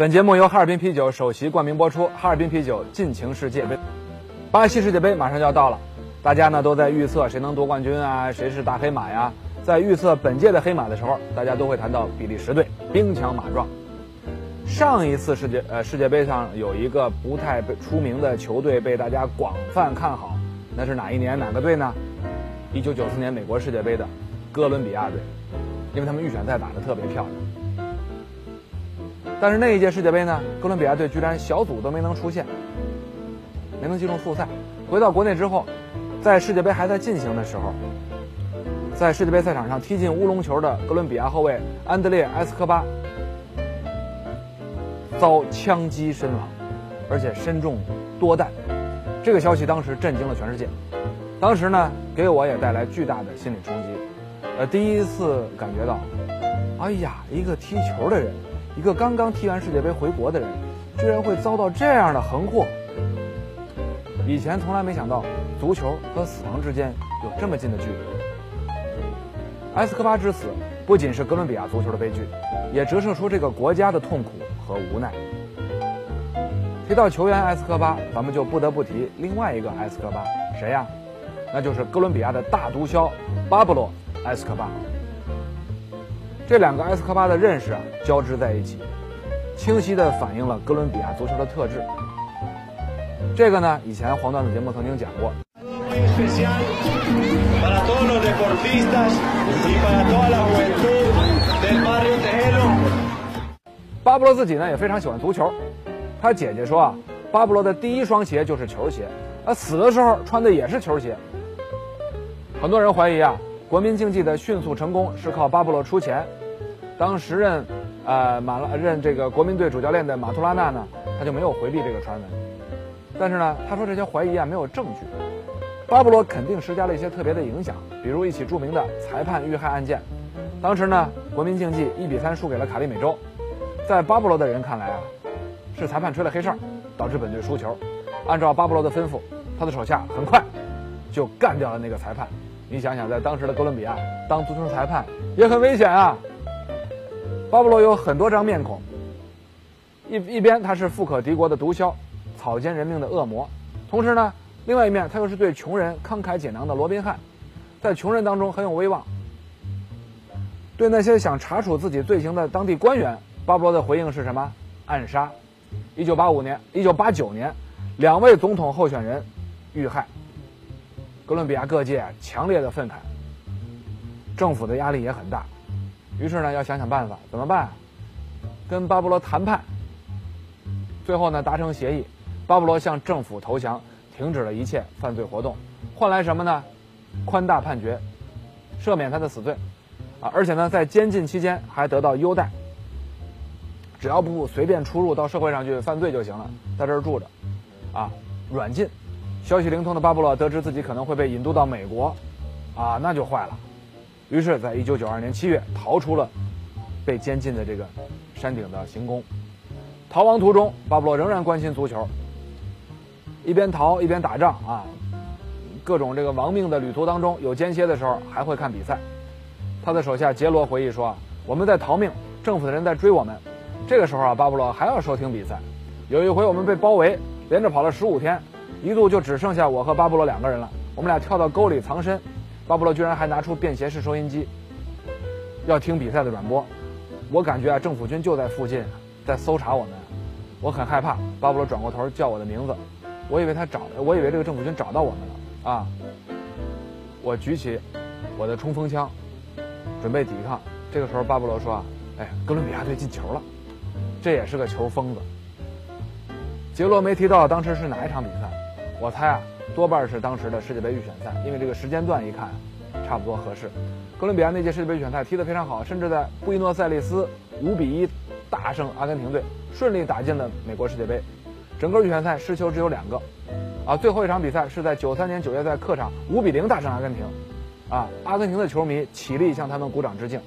本节目由哈尔滨啤酒首席冠名播出。哈尔滨啤酒尽情世界杯，巴西世界杯马上就要到了，大家呢都在预测谁能夺冠军啊，谁是大黑马呀？在预测本届的黑马的时候，大家都会谈到比利时队兵强马壮。上一次世界呃世界杯上有一个不太出名的球队被大家广泛看好，那是哪一年哪个队呢？一九九四年美国世界杯的哥伦比亚队，因为他们预选赛打得特别漂亮。但是那一届世界杯呢，哥伦比亚队居然小组都没能出现，没能进入复赛。回到国内之后，在世界杯还在进行的时候，在世界杯赛场上踢进乌龙球的哥伦比亚后卫安德烈埃斯科巴遭枪击身亡，而且身中多弹。这个消息当时震惊了全世界，当时呢给我也带来巨大的心理冲击。呃，第一次感觉到，哎呀，一个踢球的人。一个刚刚踢完世界杯回国的人，居然会遭到这样的横祸。以前从来没想到，足球和死亡之间有这么近的距离。埃斯科巴之死不仅是哥伦比亚足球的悲剧，也折射出这个国家的痛苦和无奈。提到球员埃斯科巴，咱们就不得不提另外一个埃斯科巴，谁呀？那就是哥伦比亚的大毒枭巴布罗·埃斯科巴。这两个埃斯科巴的认识啊，交织在一起，清晰地反映了哥伦比亚足球的特质。这个呢，以前黄段子节目曾经讲过。巴布罗自己呢也非常喜欢足球，他姐姐说啊，巴布罗的第一双鞋就是球鞋，啊死的时候穿的也是球鞋。很多人怀疑啊，国民竞技的迅速成功是靠巴布罗出钱。当时任，呃马拉任这个国民队主教练的马图拉纳呢，他就没有回避这个传闻。但是呢，他说这些怀疑啊没有证据。巴布罗肯定施加了一些特别的影响，比如一起著名的裁判遇害案件。当时呢，国民竞技一比三输给了卡利美洲，在巴布罗的人看来啊，是裁判吹了黑哨，导致本队输球。按照巴布罗的吩咐，他的手下很快就干掉了那个裁判。你想想，在当时的哥伦比亚当足球裁判也很危险啊。巴布罗有很多张面孔，一一边他是富可敌国的毒枭，草菅人命的恶魔，同时呢，另外一面他又是对穷人慷慨解囊的罗宾汉，在穷人当中很有威望。对那些想查处自己罪行的当地官员，巴布罗的回应是什么？暗杀。一九八五年、一九八九年，两位总统候选人遇害，哥伦比亚各界强烈的愤慨，政府的压力也很大。于是呢，要想想办法，怎么办？跟巴布罗谈判。最后呢，达成协议，巴布罗向政府投降，停止了一切犯罪活动，换来什么呢？宽大判决，赦免他的死罪，啊，而且呢，在监禁期间还得到优待，只要不随便出入到社会上去犯罪就行了，在这儿住着，啊，软禁。消息灵通的巴布罗得知自己可能会被引渡到美国，啊，那就坏了。于是，在一九九二年七月，逃出了被监禁的这个山顶的行宫。逃亡途中，巴布罗仍然关心足球，一边逃一边打仗啊。各种这个亡命的旅途当中，有间歇的时候还会看比赛。他的手下杰罗回忆说：“我们在逃命，政府的人在追我们。这个时候啊，巴布罗还要收听比赛。有一回我们被包围，连着跑了十五天，一度就只剩下我和巴布罗两个人了。我们俩跳到沟里藏身。”巴布罗居然还拿出便携式收音机，要听比赛的转播。我感觉啊，政府军就在附近，在搜查我们。我很害怕。巴布罗转过头叫我的名字，我以为他找，我以为这个政府军找到我们了啊。我举起我的冲锋枪，准备抵抗。这个时候，巴布罗说：“哎，哥伦比亚队进球了，这也是个球疯子。”杰罗没提到当时是哪一场比赛，我猜啊，多半是当时的世界杯预选赛，因为这个时间段一看，差不多合适。哥伦比亚那届世界杯预选赛踢得非常好，甚至在布宜诺斯艾利斯五比一大胜阿根廷队，顺利打进了美国世界杯。整个预选赛失球只有两个，啊，最后一场比赛是在九三年九月在客场五比零大胜阿根廷，啊，阿根廷的球迷起立向他们鼓掌致敬。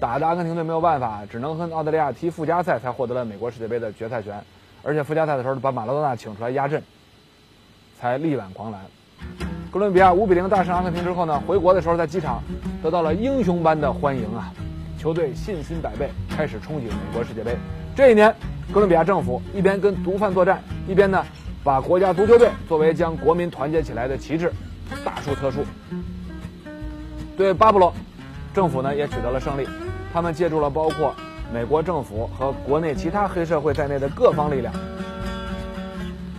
打的阿根廷队没有办法，只能和澳大利亚踢附加赛，才获得了美国世界杯的决赛权。而且附加赛的时候把马拉多纳请出来压阵，才力挽狂澜。哥伦比亚五比零大胜阿根廷之后呢，回国的时候在机场得到了英雄般的欢迎啊！球队信心百倍，开始憧憬美国世界杯。这一年，哥伦比亚政府一边跟毒贩作战，一边呢把国家足球队作为将国民团结起来的旗帜，大书特书。对巴布罗，政府呢也取得了胜利。他们借助了包括美国政府和国内其他黑社会在内的各方力量，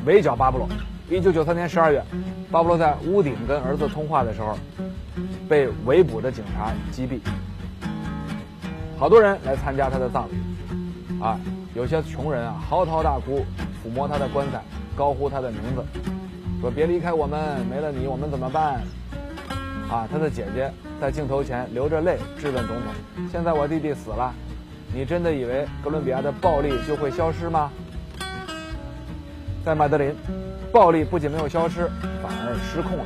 围剿巴布罗。一九九三年十二月，巴布罗在屋顶跟儿子通话的时候，被围捕的警察击毙。好多人来参加他的葬礼，啊，有些穷人啊嚎啕大哭，抚摸他的棺材，高呼他的名字，说：“别离开我们，没了你我们怎么办？”啊，他的姐姐。在镜头前流着泪质问总统：“现在我弟弟死了，你真的以为哥伦比亚的暴力就会消失吗？”在麦德林，暴力不仅没有消失，反而失控了，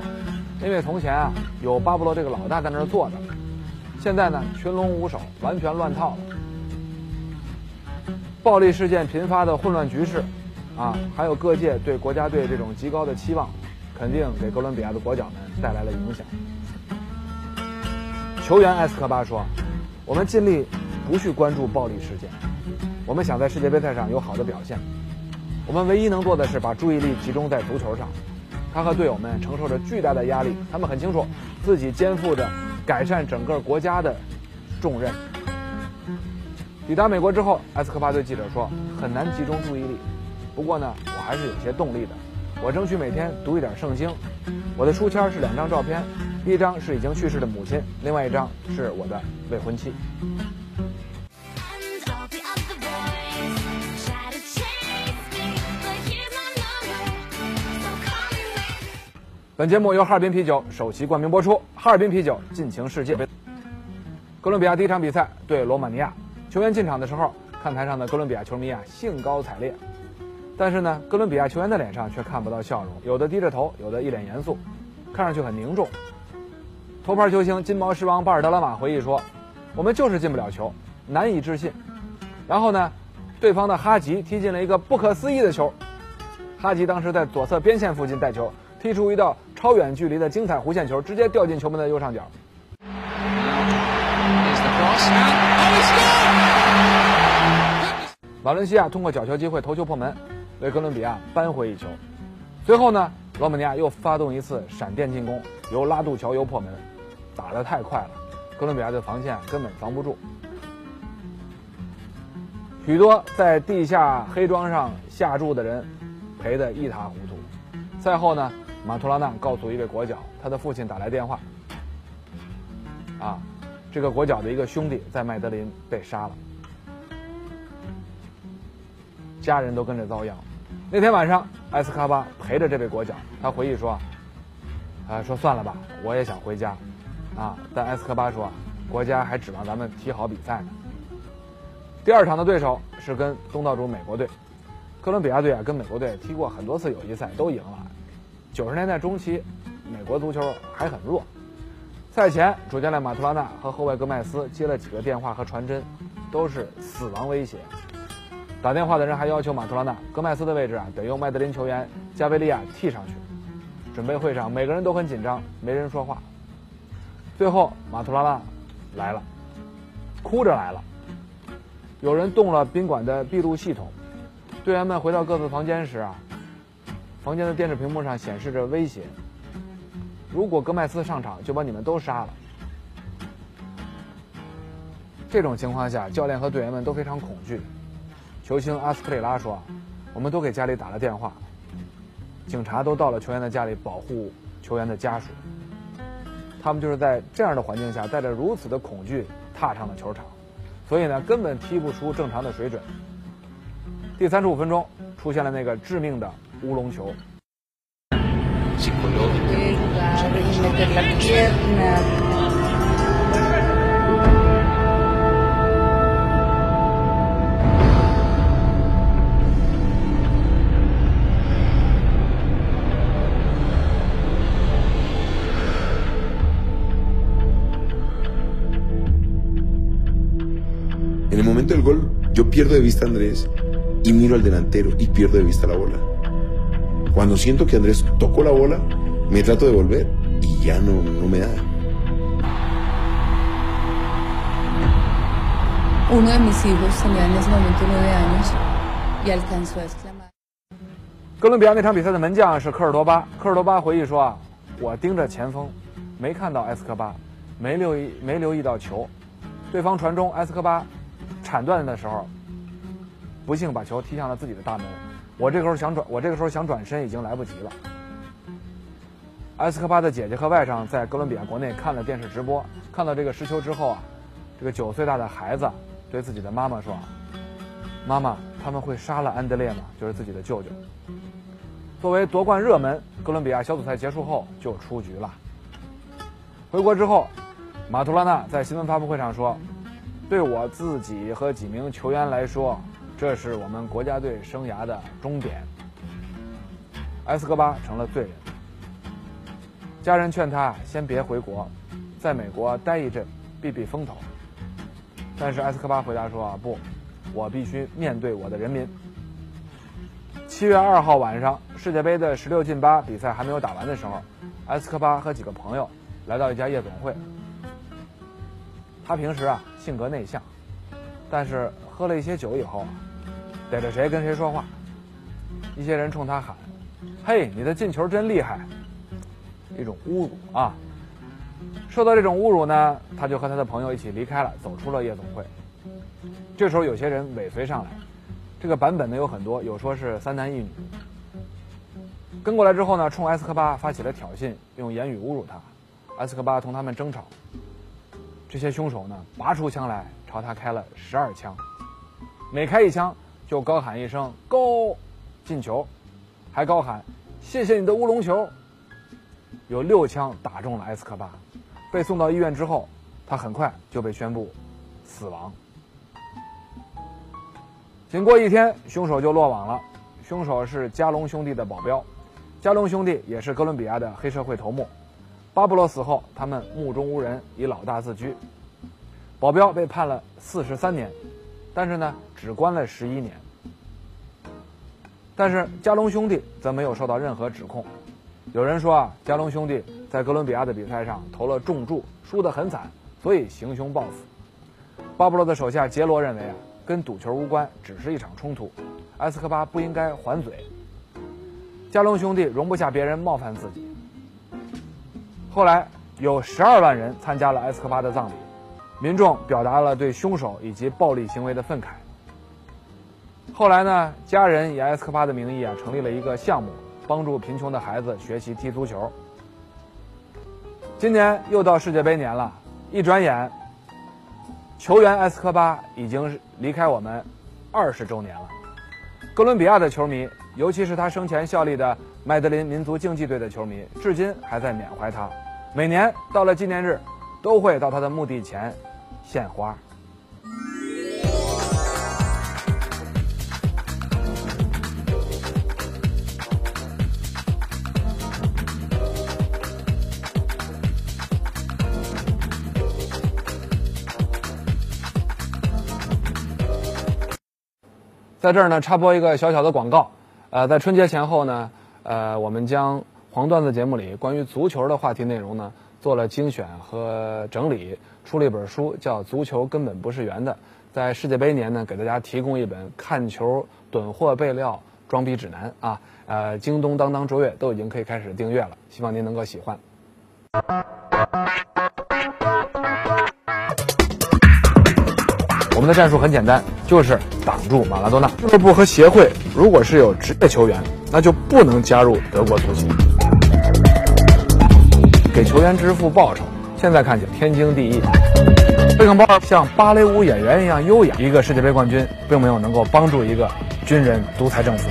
因为从前啊有巴布罗这个老大在那儿坐着，现在呢群龙无首，完全乱套了。暴力事件频发的混乱局势，啊，还有各界对国家队这种极高的期望，肯定给哥伦比亚的国脚们带来了影响。球员埃斯科巴说：“我们尽力不去关注暴力事件，我们想在世界杯赛上有好的表现。我们唯一能做的是把注意力集中在足球上。他和队友们承受着巨大的压力，他们很清楚自己肩负着改善整个国家的重任。”抵达美国之后，埃斯科巴对记者说：“很难集中注意力，不过呢，我还是有些动力的。我争取每天读一点圣经。我的书签是两张照片。”一张是已经去世的母亲，另外一张是我的未婚妻。本节目由哈尔滨啤酒首席冠名播出，哈尔滨啤酒尽情世界杯。哥伦比亚第一场比赛对罗马尼亚，球员进场的时候，看台上的哥伦比亚球迷啊兴高采烈，但是呢，哥伦比亚球员的脸上却看不到笑容，有的低着头，有的一脸严肃，看上去很凝重。头牌球星金毛狮王巴尔德拉马回忆说：“我们就是进不了球，难以置信。然后呢，对方的哈吉踢进了一个不可思议的球。哈吉当时在左侧边线附近带球，踢出一道超远距离的精彩弧线球，直接掉进球门的右上角。瓦伦西亚通过角球机会头球破门，为哥伦比亚扳回一球。随后呢，罗马尼亚又发动一次闪电进攻，由拉杜乔尤破门。”打得太快了，哥伦比亚的防线根本防不住。许多在地下黑庄上下注的人赔得一塌糊涂。赛后呢，马图拉纳告诉一位国脚，他的父亲打来电话，啊，这个国脚的一个兄弟在麦德林被杀了，家人都跟着遭殃。那天晚上，埃斯卡巴陪着这位国脚，他回忆说，啊，说算了吧，我也想回家。啊！但埃斯科巴说，国家还指望咱们踢好比赛呢。第二场的对手是跟东道主美国队，哥伦比亚队啊跟美国队踢过很多次友谊赛，都赢了。九十年代中期，美国足球还很弱。赛前，主教练马图拉纳和后卫戈麦斯接了几个电话和传真，都是死亡威胁。打电话的人还要求马图拉纳，戈麦斯的位置啊得用麦德林球员加维利亚替上去。准备会上，每个人都很紧张，没人说话。最后，马图拉纳来了，哭着来了。有人动了宾馆的闭路系统，队员们回到各自房间时啊，房间的电视屏幕上显示着威胁：如果戈麦斯上场，就把你们都杀了。这种情况下，教练和队员们都非常恐惧。球星阿斯克里拉说：“我们都给家里打了电话，警察都到了球员的家里保护球员的家属。”他们就是在这样的环境下，带着如此的恐惧踏上了球场，所以呢，根本踢不出正常的水准。第三十五分钟，出现了那个致命的 乌龙球。 meter la pierna. ，En el momento del gol, yo pierdo de vista a Andrés y miro al delantero y pierdo de vista la bola. Cuando siento que Andrés tocó la bola, me trato de volver y ya no, no me da. Uno de mis hijos tenía en ese momento nueve años y alcanzó a exclamar. 哥伦比亚那场比赛的门将是科尔多巴。科尔多巴回忆说啊，我盯着前锋，没看到埃斯科巴，没留意没留意到球，对方传中，埃斯科巴铲断的时候，不幸把球踢向了自己的大门。我这个时候想转，我这个时候想转身已经来不及了。埃斯科巴的姐姐和外甥在哥伦比亚国内看了电视直播，看到这个失球之后啊，这个九岁大的孩子对自己的妈妈说：“妈妈，他们会杀了安德烈吗？就是自己的舅舅。”作为夺冠热门，哥伦比亚小组赛结束后就出局了。回国之后，马图拉纳在新闻发布会上说：“对我自己和几名球员来说，这是我们国家队生涯的终点。”埃斯科巴成了罪人。家人劝他先别回国，在美国待一阵，避避风头。但是埃斯科巴回答说：“，不，我必须面对我的人民。”七月二号晚上，世界杯的十六进八比赛还没有打完的时候，埃斯科巴和几个朋友来到一家夜总会。他平时啊性格内向，但是喝了一些酒以后，逮着谁跟谁说话。一些人冲他喊：“嘿，你的进球真厉害！”一种侮辱啊！受到这种侮辱呢，他就和他的朋友一起离开了，走出了夜总会。这时候有些人尾随上来，这个版本呢有很多，有说是三男一女。跟过来之后呢，冲埃斯科巴发起了挑衅，用言语侮辱他。埃斯科巴同他们争吵，这些凶手呢拔出枪来，朝他开了十二枪，每开一枪就高喊一声“高进球”，还高喊“谢谢你的乌龙球”。有六枪打中了埃斯科巴，被送到医院之后，他很快就被宣布死亡。仅过一天，凶手就落网了。凶手是加隆兄弟的保镖，加隆兄弟也是哥伦比亚的黑社会头目。巴布罗死后，他们目中无人，以老大自居。保镖被判了四十三年，但是呢，只关了十一年。但是加隆兄弟则没有受到任何指控。有人说啊，加隆兄弟在哥伦比亚的比赛上投了重注，输得很惨，所以行凶报复。巴布洛的手下杰罗认为啊，跟赌球无关，只是一场冲突，埃斯科巴不应该还嘴。加隆兄弟容不下别人冒犯自己。后来有十二万人参加了埃斯科巴的葬礼，民众表达了对凶手以及暴力行为的愤慨。后来呢，家人以埃斯科巴的名义啊，成立了一个项目。帮助贫穷的孩子学习踢足球。今年又到世界杯年了，一转眼，球员埃斯科巴已经离开我们二十周年了。哥伦比亚的球迷，尤其是他生前效力的麦德林民族竞技队的球迷，至今还在缅怀他。每年到了纪念日，都会到他的墓地前献花。在这儿呢，插播一个小小的广告，呃，在春节前后呢，呃，我们将黄段子节目里关于足球的话题内容呢做了精选和整理，出了一本书，叫《足球根本不是圆的》。在世界杯年呢，给大家提供一本看球囤货备料装逼指南啊，呃，京东、当当、卓越都已经可以开始订阅了，希望您能够喜欢。我们的战术很简单，就是挡住马拉多纳。俱乐部和协会如果是有职业球员，那就不能加入德国足协。给球员支付报酬，现在看起来天经地义。贝肯鲍尔像芭蕾舞演员一样优雅，一个世界杯冠军并没有能够帮助一个军人独裁政府。